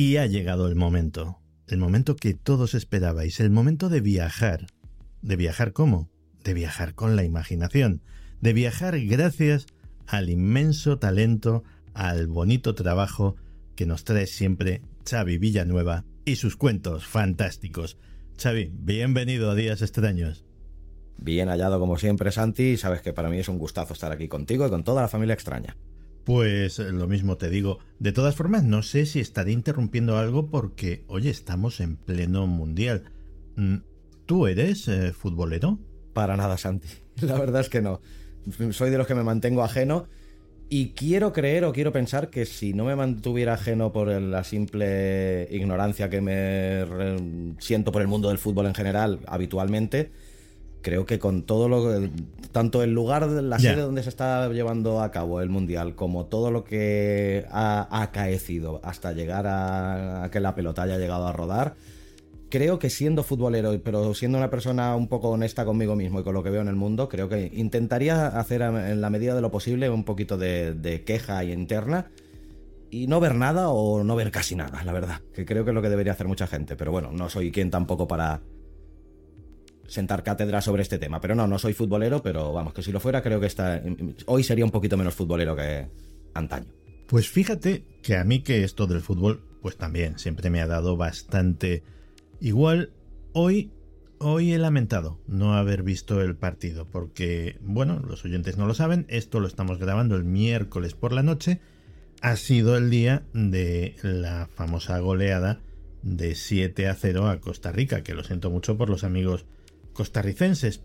Y ha llegado el momento, el momento que todos esperabais, el momento de viajar. ¿De viajar cómo? De viajar con la imaginación, de viajar gracias al inmenso talento, al bonito trabajo que nos trae siempre Xavi Villanueva y sus cuentos fantásticos. Xavi, bienvenido a Días Extraños. Bien hallado como siempre, Santi, sabes que para mí es un gustazo estar aquí contigo y con toda la familia extraña. Pues eh, lo mismo te digo. De todas formas, no sé si estaré interrumpiendo algo porque, oye, estamos en pleno mundial. Mm, ¿Tú eres eh, futbolero? Para nada, Santi. La verdad es que no. Soy de los que me mantengo ajeno y quiero creer o quiero pensar que si no me mantuviera ajeno por la simple ignorancia que me siento por el mundo del fútbol en general habitualmente, creo que con todo lo tanto el lugar la sede donde se está llevando a cabo el mundial como todo lo que ha acaecido hasta llegar a, a, que la pelota haya llegado a rodar creo que siendo futbolero pero siendo una persona un poco honesta conmigo mismo y con lo que veo en el mundo creo que intentaría hacer en la medida de lo posible un poquito de, de queja interna y no ver nada o no ver casi nada, la verdad, que creo que es lo que debería hacer mucha gente, pero bueno, no soy quien tampoco para, sentar cátedra sobre este tema. Pero no, no soy futbolero, pero vamos, que si lo fuera, creo que está, hoy sería un poquito menos futbolero que antaño. Pues fíjate que a mí que esto del fútbol, pues también siempre me ha dado bastante igual. Hoy, hoy he lamentado no haber visto el partido, porque, bueno, los oyentes no lo saben, esto lo estamos grabando el miércoles por la noche. Ha sido el día de la famosa goleada de 7 a 0 a Costa Rica, que lo siento mucho por los amigos costarricenses.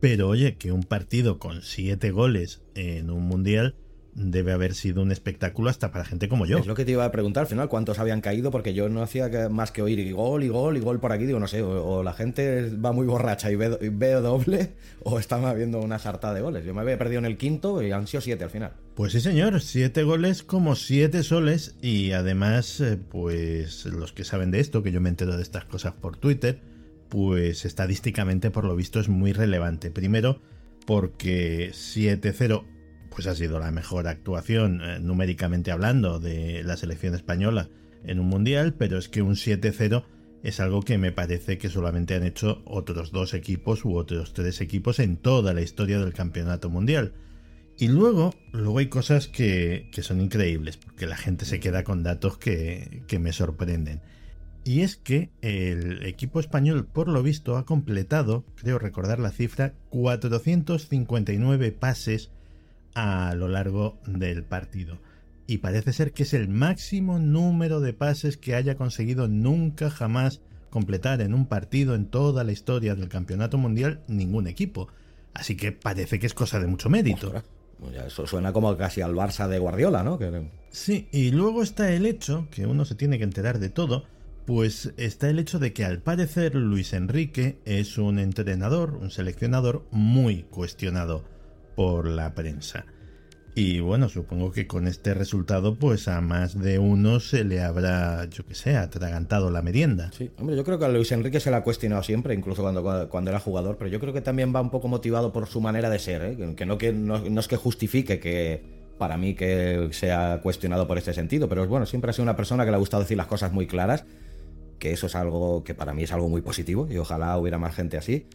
Pero oye, que un partido con siete goles en un mundial debe haber sido un espectáculo hasta para gente como yo. Es lo que te iba a preguntar al final, cuántos habían caído, porque yo no hacía más que oír y gol y gol y gol por aquí, digo, no sé, o, la gente va muy borracha y ve, doble, o están viendo una sarta de goles. Yo me había perdido en el quinto y han sido siete al final. Pues sí, señor, siete goles como siete soles y además, eh, pues los que saben de esto, que yo me entero de estas cosas por Twitter, pues estadísticamente por lo visto es muy relevante. Primero, porque 7-0 pues ha sido la mejor actuación eh, numéricamente hablando de la selección española en un mundial, pero es que un 7-0 es algo que me parece que solamente han hecho otros dos equipos u otros tres equipos en toda la historia del campeonato mundial. Y luego, luego hay cosas que, que son increíbles, porque la gente se queda con datos que, que me sorprenden. Y es que el equipo español, por lo visto, ha completado, creo recordar la cifra, 459 pases a lo largo del partido. Y parece ser que es el máximo número de pases que haya conseguido nunca jamás completar en un partido en toda la historia del campeonato mundial ningún equipo. Así que parece que es cosa de mucho mérito. Pues eso suena como casi al Barça de Guardiola, ¿no? Sí, y luego está el hecho, que uno se tiene que enterar de todo, pues está el hecho de que al parecer Luis Enrique es un entrenador, un seleccionador muy cuestionado por la prensa. Y bueno, supongo que con este resultado, pues a más de uno se le habrá, yo que sé, atragantado la merienda. Sí, hombre, yo creo que a Luis Enrique se le ha cuestionado siempre, incluso cuando, cuando era jugador, pero yo creo que también va un poco motivado por su manera de ser, ¿eh? que, no, que no, no es que justifique que para mí que sea cuestionado por este sentido, pero bueno, siempre ha sido una persona que le ha gustado decir las cosas muy claras que eso es algo que para mí es algo muy positivo y ojalá hubiera más gente así.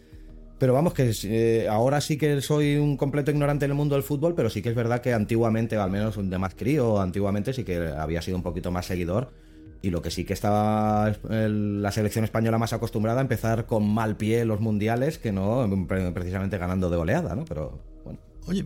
Pero vamos, que eh, ahora sí que soy un completo ignorante en el mundo del fútbol, pero sí que es verdad que antiguamente, al menos de más crío, antiguamente sí que había sido un poquito más seguidor. Y lo que sí que estaba la selección española más acostumbrada a empezar con mal pie los mundiales que no precisamente ganando de goleada, ¿no? Pero bueno. Oye,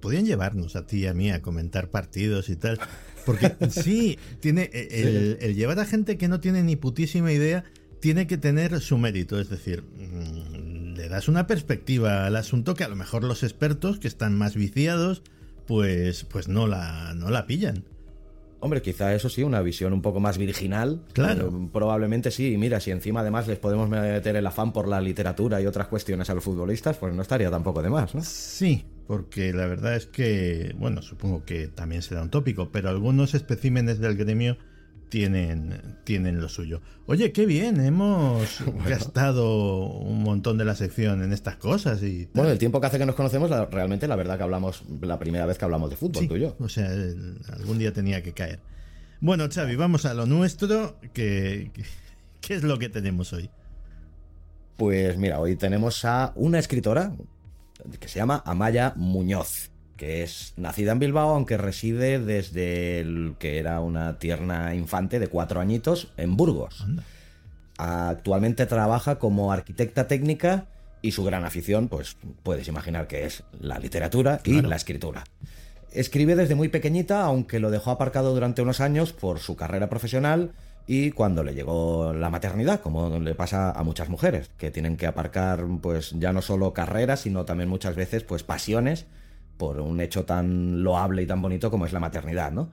podían llevarnos a ti y a mí a comentar partidos y tal. Porque sí, tiene el, el, llevar a gente que no tiene ni putísima idea tiene que tener su mérito. Es decir, mm, le das una perspectiva al asunto que a lo mejor los expertos que están más viciados, pues, pues no, la, no la pillan. Hombre, quizá eso sí, una visión un poco más virginal. Claro. Eh, probablemente sí. Y mira, si encima además les podemos meter el afán por la literatura y otras cuestiones a los futbolistas, pues no estaría tampoco de más, ¿no? Sí, porque la verdad es que, bueno, supongo que también será un tópico, pero algunos especímenes del gremio tienen, tienen lo suyo. Oye, qué bien, hemos gastado un montón de la sección en estas cosas y... tal. Bueno, el tiempo que hace que nos conocemos, la- realmente la verdad que hablamos, la primera vez que hablamos de fútbol, Sí, tú y yo. O sea, el- algún día tenía que caer. Bueno, Xavi, vamos a lo nuestro, que, que- ¿qué es lo que tenemos hoy? Pues mira, hoy tenemos a una escritora que se llama Amaya Muñoz, que es nacida en Bilbao, aunque reside desde el que era una tierna infante de cuatro añitos en Burgos. Anda. Actualmente trabaja como arquitecta técnica y su gran afición, pues puedes imaginar que es la literatura y Claro. la escritura. Escribe desde muy pequeñita, aunque lo dejó aparcado durante unos años por su carrera profesional y cuando le llegó la maternidad, como le pasa a muchas mujeres, que tienen que aparcar pues ya no solo carreras, sino también muchas veces pues pasiones por un hecho tan loable y tan bonito como es la maternidad, ¿no?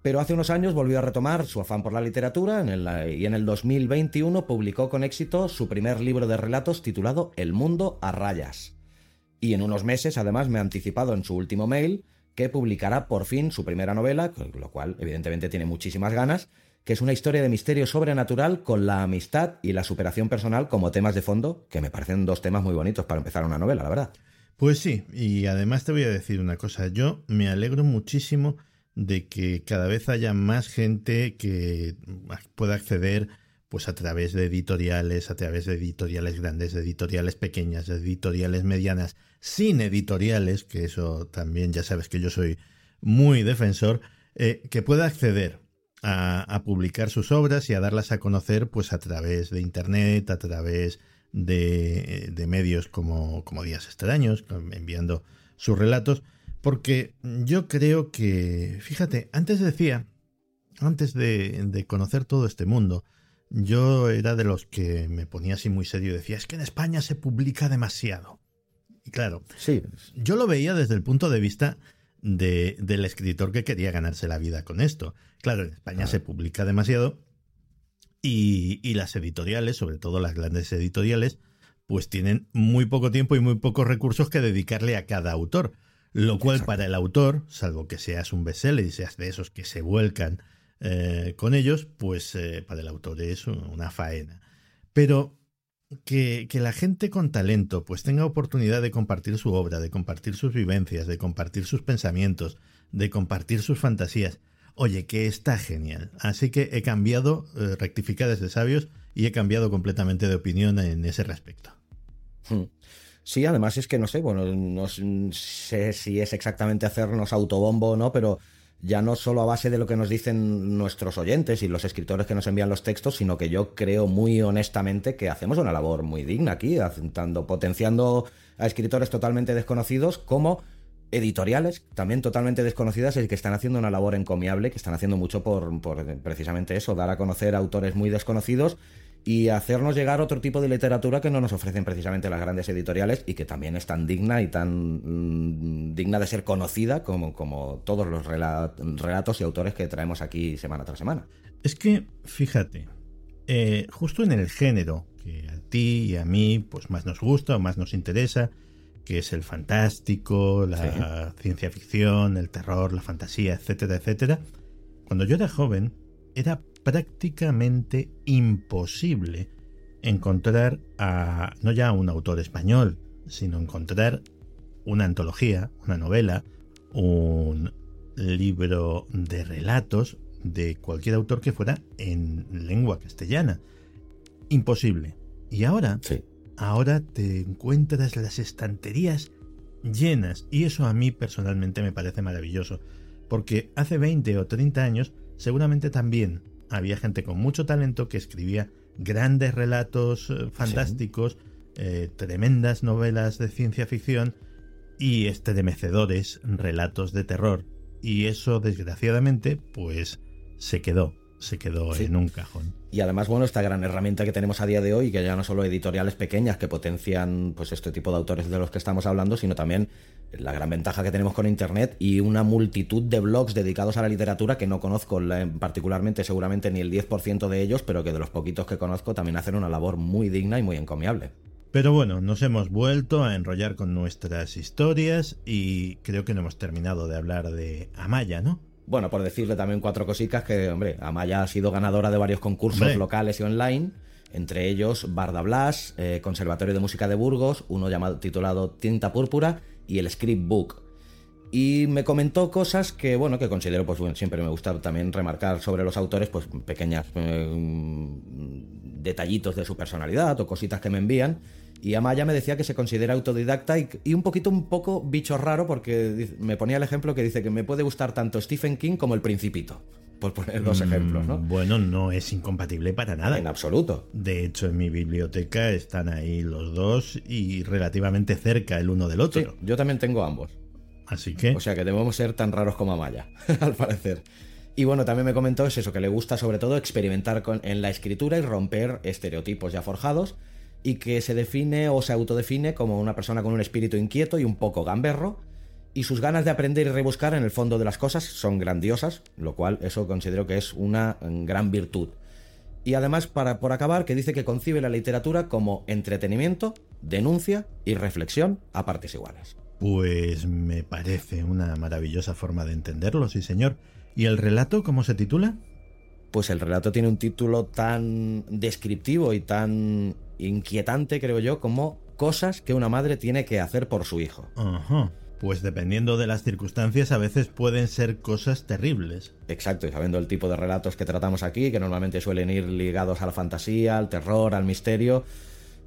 Pero hace unos años volvió a retomar su afán por la literatura y en el 2021 publicó con éxito su primer libro de relatos titulado El mundo a rayas. Y en unos meses, además, me ha anticipado en su último mail que publicará por fin su primera novela, con lo cual evidentemente tiene muchísimas ganas, que es una historia de misterio sobrenatural con la amistad y la superación personal como temas de fondo, que me parecen dos temas muy bonitos para empezar una novela, la verdad. Pues sí, y además te voy a decir una cosa, yo me alegro muchísimo de que cada vez haya más gente que pueda acceder pues a través de editoriales, a través de editoriales grandes, de editoriales pequeñas, de editoriales medianas, sin editoriales, que eso también ya sabes que yo soy muy defensor, eh, que pueda acceder a, a publicar sus obras y a darlas a conocer pues a través de internet, a través de, de medios como, como Días Extraños, enviando sus relatos, porque yo creo que, fíjate, antes decía, antes de, de conocer todo este mundo, yo era de los que me ponía así muy serio y decía, es que en España se publica demasiado. Y claro, Sí, yo lo veía desde el punto de vista de, del escritor que quería ganarse la vida con esto. Claro, en España se publica demasiado y, y las editoriales, sobre todo las grandes editoriales, pues tienen muy poco tiempo y muy pocos recursos que dedicarle a cada autor. Lo cual para el autor, salvo que seas un bestseller y seas de esos que se vuelcan eh, con ellos, pues eh, para el autor es una faena. Pero que, que, la gente con talento pues tenga oportunidad de compartir su obra, de compartir sus vivencias, de compartir sus pensamientos, de compartir sus fantasías. Oye, que está genial. Así que he cambiado, eh, rectifica desde sabios, y he cambiado completamente de opinión en ese respecto. Hmm. Sí, además es que no sé, bueno, no sé si es exactamente hacernos autobombo o no, pero ya no solo a base de lo que nos dicen nuestros oyentes y los escritores que nos envían los textos, sino que yo creo muy honestamente que hacemos una labor muy digna aquí, tanto potenciando a escritores totalmente desconocidos como editoriales también totalmente desconocidas y que están haciendo una labor encomiable, que están haciendo mucho por, por precisamente eso, dar a conocer autores muy desconocidos y hacernos llegar otro tipo de literatura que no nos ofrecen precisamente las grandes editoriales y que también es tan digna y tan mmm, digna de ser conocida como, como todos los relat relatos y autores que traemos aquí semana tras semana. Es que, fíjate, eh, justo en el género que a ti y a mí pues más nos gusta o más nos interesa, que es el fantástico, la sí. ciencia ficción, el terror, la fantasía, etcétera, etcétera, cuando yo era joven era prácticamente imposible encontrar a no ya a un autor español, sino encontrar una antología, una novela, un libro de relatos de cualquier autor que fuera en lengua castellana. Imposible. Y ahora, sí. ahora te encuentras las estanterías llenas. Y eso a mí personalmente me parece maravilloso. Porque hace 20 o 30 años seguramente también había gente con mucho talento que escribía grandes relatos eh, fantásticos, sí. eh, tremendas novelas de ciencia ficción y estremecedores relatos de terror. Y eso, desgraciadamente, pues se quedó. Se quedó en un cajón. Y además, bueno, esta gran herramienta que tenemos a día de hoy, que ya no solo editoriales pequeñas que potencian pues este tipo de autores de los que estamos hablando, sino también la gran ventaja que tenemos con Internet y una multitud de blogs dedicados a la literatura que no conozco particularmente, seguramente ni el 10% de ellos, pero que de los poquitos que conozco también hacen una labor muy digna y muy encomiable. Pero bueno, nos hemos vuelto a enrollar con nuestras historias y creo que no hemos terminado de hablar de Amaya, ¿no? Bueno, por decirle también cuatro cositas que, hombre, Amaya ha sido ganadora de varios concursos locales y online, entre ellos Barda Blas, eh, Conservatorio de Música de Burgos, uno llamado titulado Tinta Púrpura y el Script Book. Y me comentó cosas que, bueno, que considero, pues bueno, siempre me gusta también remarcar sobre los autores, pues pequeñas eh, detallitos de su personalidad o cositas que me envían. Y Amaya me decía que se considera autodidacta y, un poquito, un poco bicho raro, porque me ponía el ejemplo que dice que me puede gustar tanto Stephen King como El Principito. Por poner dos mm, ejemplos, ¿no? Bueno, no es incompatible para nada. En absoluto. De hecho, en mi biblioteca están ahí los dos y relativamente cerca el uno del otro. yo también tengo ambos. Así que. O sea que debemos ser tan raros como Amaya, al parecer. Y bueno, también me comentó es eso, que le gusta sobre todo experimentar con, en la escritura y romper estereotipos ya forjados y que se define o se autodefine como una persona con un espíritu inquieto y un poco gamberro, y sus ganas de aprender y rebuscar en el fondo de las cosas son grandiosas, lo cual eso considero que es una gran virtud. Y además, para, por acabar, que dice que concibe la literatura como entretenimiento, denuncia y reflexión a partes iguales. Pues me parece una maravillosa forma de entenderlo, sí señor. ¿Y el relato cómo se titula? Pues el relato tiene un título tan descriptivo y tan inquietante, creo yo, como cosas que una madre tiene que hacer por su hijo. Ajá. Pues dependiendo de las circunstancias, a veces pueden ser cosas terribles. Exacto, y sabiendo el tipo de relatos que tratamos aquí, que normalmente suelen ir ligados a la fantasía, al terror, al misterio,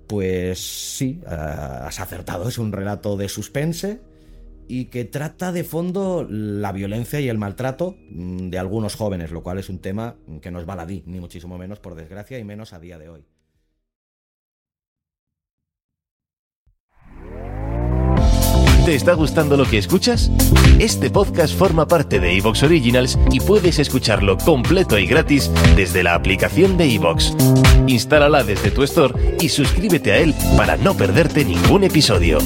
pues sí, eh, has acertado, es un relato de suspense y que trata de fondo la violencia y el maltrato mm, de algunos jóvenes, lo cual es un tema que no es baladí, ni muchísimo menos, por desgracia, y menos a día de hoy. ¿Te está gustando lo que escuchas? Este podcast forma parte de Evox Originals y puedes escucharlo completo y gratis desde la aplicación de Evox. Instálala desde tu store y suscríbete a él para no perderte ningún episodio.